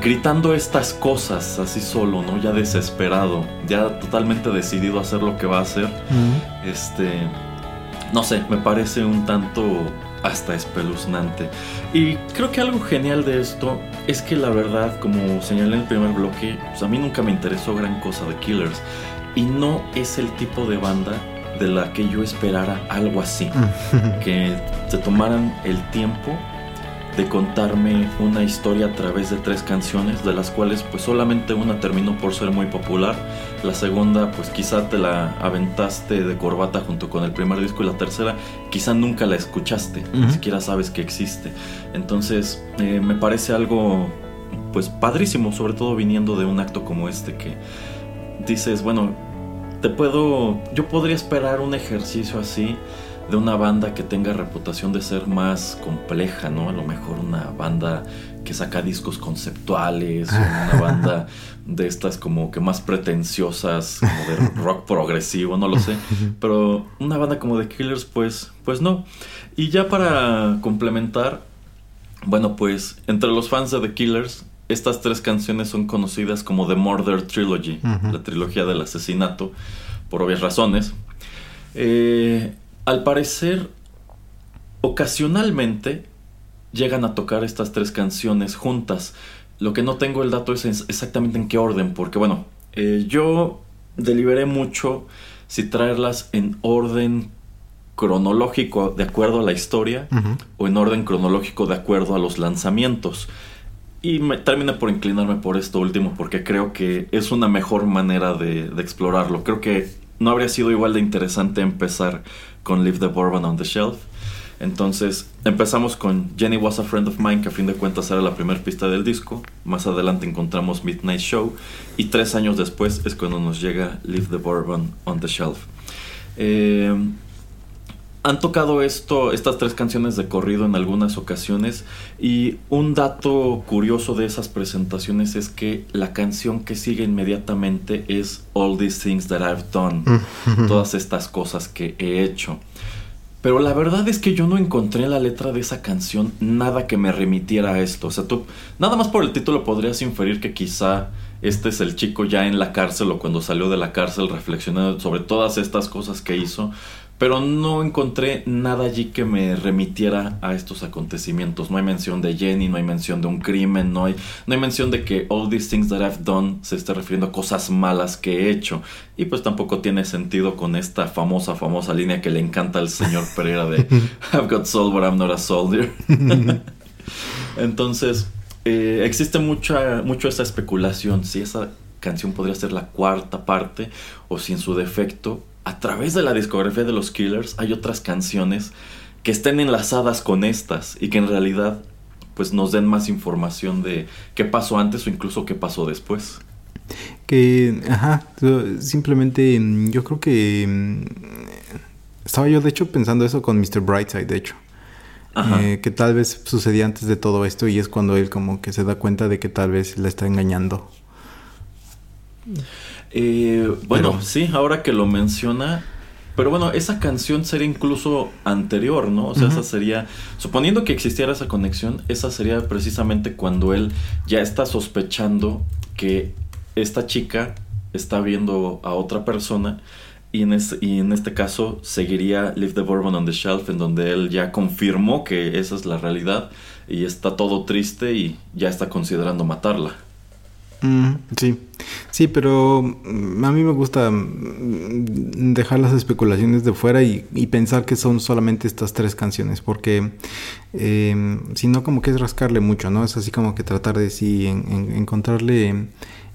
Speaker 1: gritando estas cosas así solo, ¿no? Ya desesperado, ya totalmente decidido a hacer lo que va a hacer. Uh -huh. Este, no sé, me parece un tanto hasta espeluznante. Y creo que algo genial de esto es que la verdad, como señalé en el primer bloque, pues a mí nunca me interesó gran cosa de Killers. Y no es el tipo de banda de la que yo esperara algo así. que se tomaran el tiempo de contarme una historia a través de tres canciones, de las cuales pues solamente una terminó por ser muy popular, la segunda pues quizá te la aventaste de corbata junto con el primer disco y la tercera quizá nunca la escuchaste, uh -huh. ni siquiera sabes que existe. Entonces eh, me parece algo pues padrísimo, sobre todo viniendo de un acto como este que dices, bueno, te puedo, yo podría esperar un ejercicio así de una banda que tenga reputación de ser más compleja, ¿no? A lo mejor una banda que saca discos conceptuales, o una banda de estas como que más pretenciosas, como de rock progresivo, no lo sé. Pero una banda como The Killers, pues, pues no. Y ya para complementar, bueno, pues entre los fans de The Killers, estas tres canciones son conocidas como The Murder Trilogy, uh -huh. la trilogía del asesinato, por obvias razones. Eh, al parecer, ocasionalmente llegan a tocar estas tres canciones juntas. Lo que no tengo el dato es exactamente en qué orden, porque bueno, eh, yo deliberé mucho si traerlas en orden cronológico de acuerdo a la historia uh -huh. o en orden cronológico de acuerdo a los lanzamientos. Y me terminé por inclinarme por esto último porque creo que es una mejor manera de, de explorarlo. Creo que no habría sido igual de interesante empezar con Leave the Bourbon on the Shelf. Entonces empezamos con Jenny Was a Friend of Mine, que a fin de cuentas era la primera pista del disco. Más adelante encontramos Midnight Show. Y tres años después es cuando nos llega Leave the Bourbon on the Shelf. Eh, han tocado esto, estas tres canciones de corrido en algunas ocasiones. Y un dato curioso de esas presentaciones es que la canción que sigue inmediatamente es All These Things That I've Done. Todas estas cosas que he hecho. Pero la verdad es que yo no encontré en la letra de esa canción nada que me remitiera a esto. O sea, tú nada más por el título podrías inferir que quizá este es el chico ya en la cárcel o cuando salió de la cárcel reflexionando sobre todas estas cosas que hizo. Pero no encontré nada allí que me remitiera a estos acontecimientos. No hay mención de Jenny, no hay mención de un crimen, no hay, no hay mención de que all these things that I've done se esté refiriendo a cosas malas que he hecho. Y pues tampoco tiene sentido con esta famosa, famosa línea que le encanta al señor Pereira de I've got soul but I'm not a soldier. Entonces, eh, existe mucha, mucho esa especulación si esa canción podría ser la cuarta parte o si en su defecto a través de la discografía de los Killers hay otras canciones que estén enlazadas con estas y que en realidad pues nos den más información de qué pasó antes o incluso qué pasó después.
Speaker 2: Que, ajá, simplemente yo creo que estaba yo de hecho pensando eso con Mr. Brightside, de hecho. Eh, que tal vez sucedía antes de todo esto y es cuando él como que se da cuenta de que tal vez la está engañando.
Speaker 1: Eh, bueno, Pero... sí, ahora que lo menciona, Pero bueno, esa canción sería incluso anterior, ¿no? O sea, esa sería, suponiendo que existiera esa conexión, esa sería precisamente cuando él ya está sospechando que esta chica está viendo a otra persona y en, es- y en este caso seguiría Leave the Bourbon on the Shelf, en donde él ya confirmó que esa es la realidad y está todo triste y ya está considerando matarla.
Speaker 2: Mm, sí, sí, pero mm, a mí me gusta mm, dejar las especulaciones de fuera y, y pensar que son solamente estas tres canciones, porque eh, si no como que es rascarle mucho, ¿no? Es así como que tratar de sí en- en- encontrarle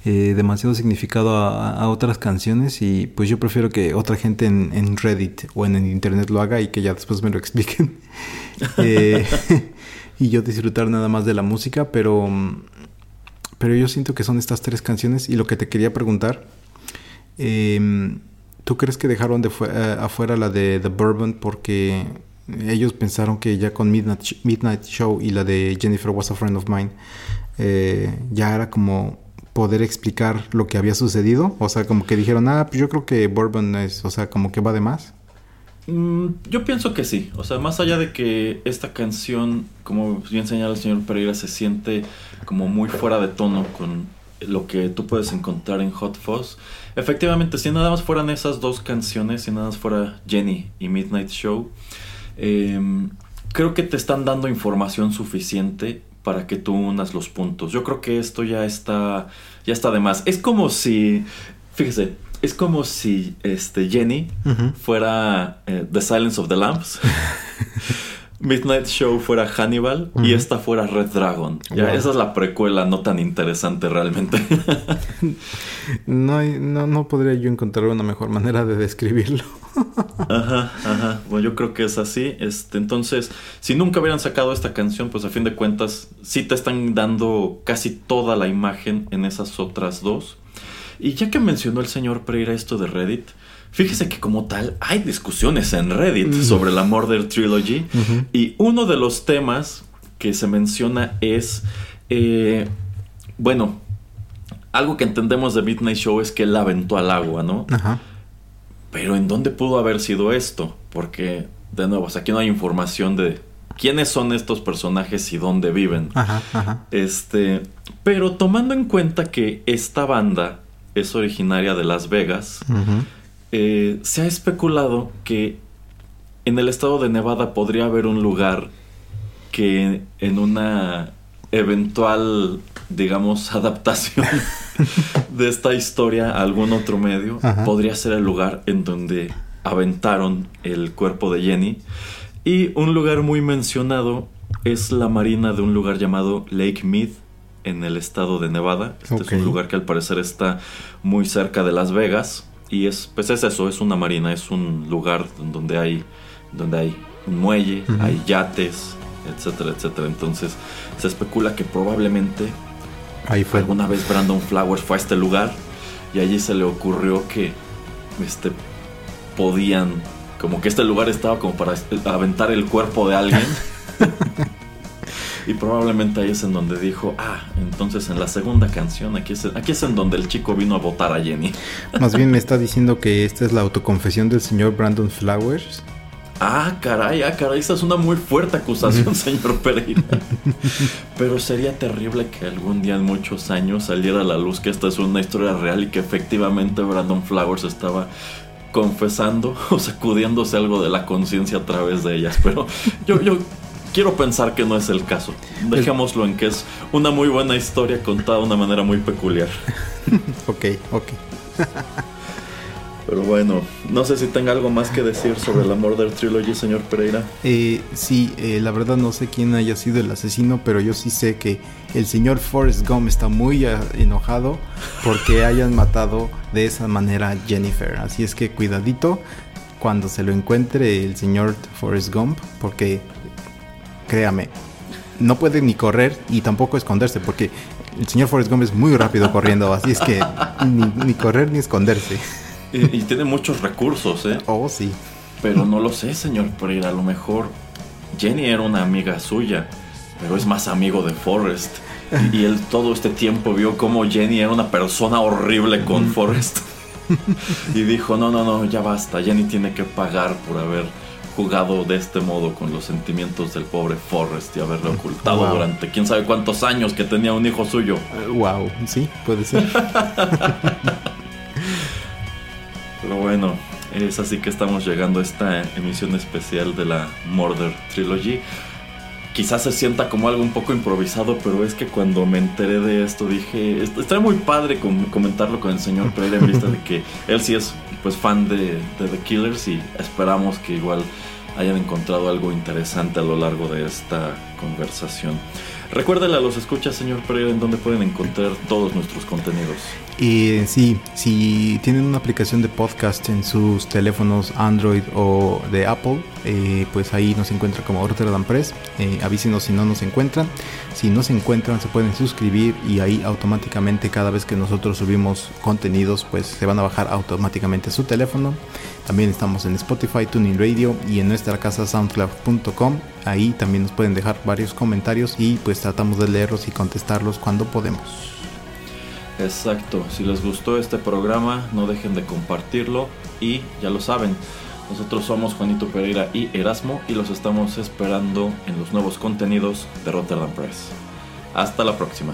Speaker 2: eh, demasiado significado a, otras canciones y pues yo prefiero que otra gente en, en Reddit o en el internet lo haga y que ya después me lo expliquen. Eh, y yo disfrutar nada más de la música, pero... pero yo siento que son estas tres canciones y lo que te quería preguntar, em, ¿tú crees que dejaron de eh, afuera la de The Bourbon porque ellos pensaron que ya con Midnight, Midnight Show y la de Jennifer Was a Friend of Mine eh, ya era como poder explicar lo que había sucedido? O sea, como que dijeron, ah, pues yo creo que Bourbon es, o sea, como que va de más.
Speaker 1: Mm, Yo pienso que sí. O sea, más allá de que esta canción, como bien señala el señor Pereira, se siente como muy fuera de tono con lo que tú puedes encontrar en Hot Fuzz. Efectivamente, si nada más fueran esas dos canciones, si nada más fuera Jenny y Midnight Show, em, creo que te están dando información suficiente para que tú unas los puntos. Yo creo que esto ya está, ya está de más. Es como si, fíjese, es como si este Jenny fuera eh, The Silence of the Lambs. Midnight Show fuera Hannibal y esta fuera Red Dragon. Ya,
Speaker 2: Wow.
Speaker 1: Esa es la precuela no tan interesante realmente.
Speaker 2: No, hay- no, no podría yo encontrar una mejor manera de describirlo.
Speaker 1: ajá, ajá. Bueno, yo creo que es así. Este, entonces, si nunca hubieran sacado esta canción, pues a fin de cuentas, sí te están dando casi toda la imagen en esas otras dos. Y ya que mencionó el señor Pereira esto de Reddit, fíjese que como tal hay discusiones en Reddit
Speaker 2: Mm.
Speaker 1: sobre la Murder Trilogy. Y uno de los temas que se menciona es, eh, bueno, algo que entendemos de Midnight Show es que él aventó al agua, ¿no?
Speaker 2: Ajá.
Speaker 1: Pero ¿en dónde pudo haber sido esto? Porque, de nuevo, o sea, aquí no hay información de quiénes son estos personajes y dónde viven.
Speaker 2: Ajá, ajá.
Speaker 1: Este, pero tomando en cuenta que esta banda es originaria de Las Vegas, eh, se ha especulado que en el estado de Nevada podría haber un lugar que en una eventual, digamos, adaptación de esta historia a algún otro medio,
Speaker 2: Ajá.
Speaker 1: podría ser el lugar en donde aventaron el cuerpo de Jenny. Y un lugar muy mencionado es la marina de un lugar llamado Lake Mead en el estado de Nevada. Este
Speaker 2: Ok.
Speaker 1: es un lugar que al parecer está muy cerca de Las Vegas. Y es, pues es eso, es una marina, es un lugar donde hay, donde hay un muelle,
Speaker 2: Ujú.
Speaker 1: hay yates, etcétera, etcétera. Entonces se especula que probablemente
Speaker 2: Ahí fue.
Speaker 1: alguna vez Brandon Flowers fue a este lugar y allí se le ocurrió que este podían como que este lugar estaba como para aventar el cuerpo de alguien y probablemente ahí es en donde dijo ah entonces en la segunda canción aquí es, aquí es en donde el chico vino a votar a Jenny
Speaker 2: Más bien me está diciendo que esta es la autoconfesión del señor Brandon Flowers.
Speaker 1: ah caray ah caray esa es una muy fuerte acusación señor Pereira pero sería terrible que algún día en muchos años saliera a la luz que esta es una historia real y que efectivamente Brandon Flowers estaba confesando o sacudiéndose algo de la conciencia a través de ellas. Pero yo, yo quiero pensar que no es el caso. Dejémoslo en que es una muy buena historia contada de una manera muy peculiar.
Speaker 2: Ok, ok.
Speaker 1: Pero bueno, no sé si tenga algo más que decir sobre la Murder Trilogy, señor Pereira.
Speaker 2: Eh, sí, eh, la verdad no sé quién haya sido el asesino, pero yo sí sé que el señor Forrest Gump está muy ah, enojado porque hayan matado de esa manera a Jennifer. Así es que cuidadito cuando se lo encuentre el señor Forrest Gump, porque créame, no puede ni correr y tampoco esconderse, porque el señor Forrest Gump es muy rápido corriendo, así es que ni, ni correr ni esconderse.
Speaker 1: Y, y tiene muchos recursos, ¿eh?
Speaker 2: Oh, sí.
Speaker 1: Pero no lo sé, señor Pereira. A lo mejor Jenny era una amiga suya, pero es más amigo de Forrest. Y, y él todo este tiempo vio cómo Jenny era una persona horrible con Forrest. y dijo, no, no, no, ya basta, Jenny tiene que pagar por haber jugado de este modo con los sentimientos del pobre Forrest y haberle ocultado
Speaker 2: Wow.
Speaker 1: durante quién sabe cuántos años que tenía un hijo suyo.
Speaker 2: Eh, wow, sí, puede ser.
Speaker 1: Pero bueno, es así que estamos llegando a esta emisión especial de la Murder Trilogy. Quizás se sienta como algo un poco improvisado, pero es que cuando me enteré de esto dije, "Est- estaría muy padre com- comentarlo con el señor Pereira en vista de que él sí es pues fan de The Killers y esperamos que igual hayan encontrado algo interesante a lo largo de esta conversación. Recuérdale a los escuchas, señor Pereira, en donde pueden encontrar todos nuestros contenidos.
Speaker 2: Y sí, si tienen una aplicación de podcast en sus teléfonos Android o de Apple, eh, pues ahí nos encuentra como Rotterdam Press. Eh, avísenos si no nos encuentran. Si no se encuentran, se pueden suscribir y ahí automáticamente cada vez que nosotros subimos contenidos, pues se van a bajar automáticamente su teléfono. También estamos en Spotify, Tuning Radio y en nuestra casa soundcloud.com. Ahí también nos pueden dejar varios comentarios y pues tratamos de leerlos y contestarlos cuando podemos.
Speaker 1: Exacto, si les gustó este programa, no dejen de compartirlo y ya lo saben, nosotros somos Juanito Pereira y Erasmo y los estamos esperando en los nuevos contenidos de Rotterdam Press. Hasta la próxima.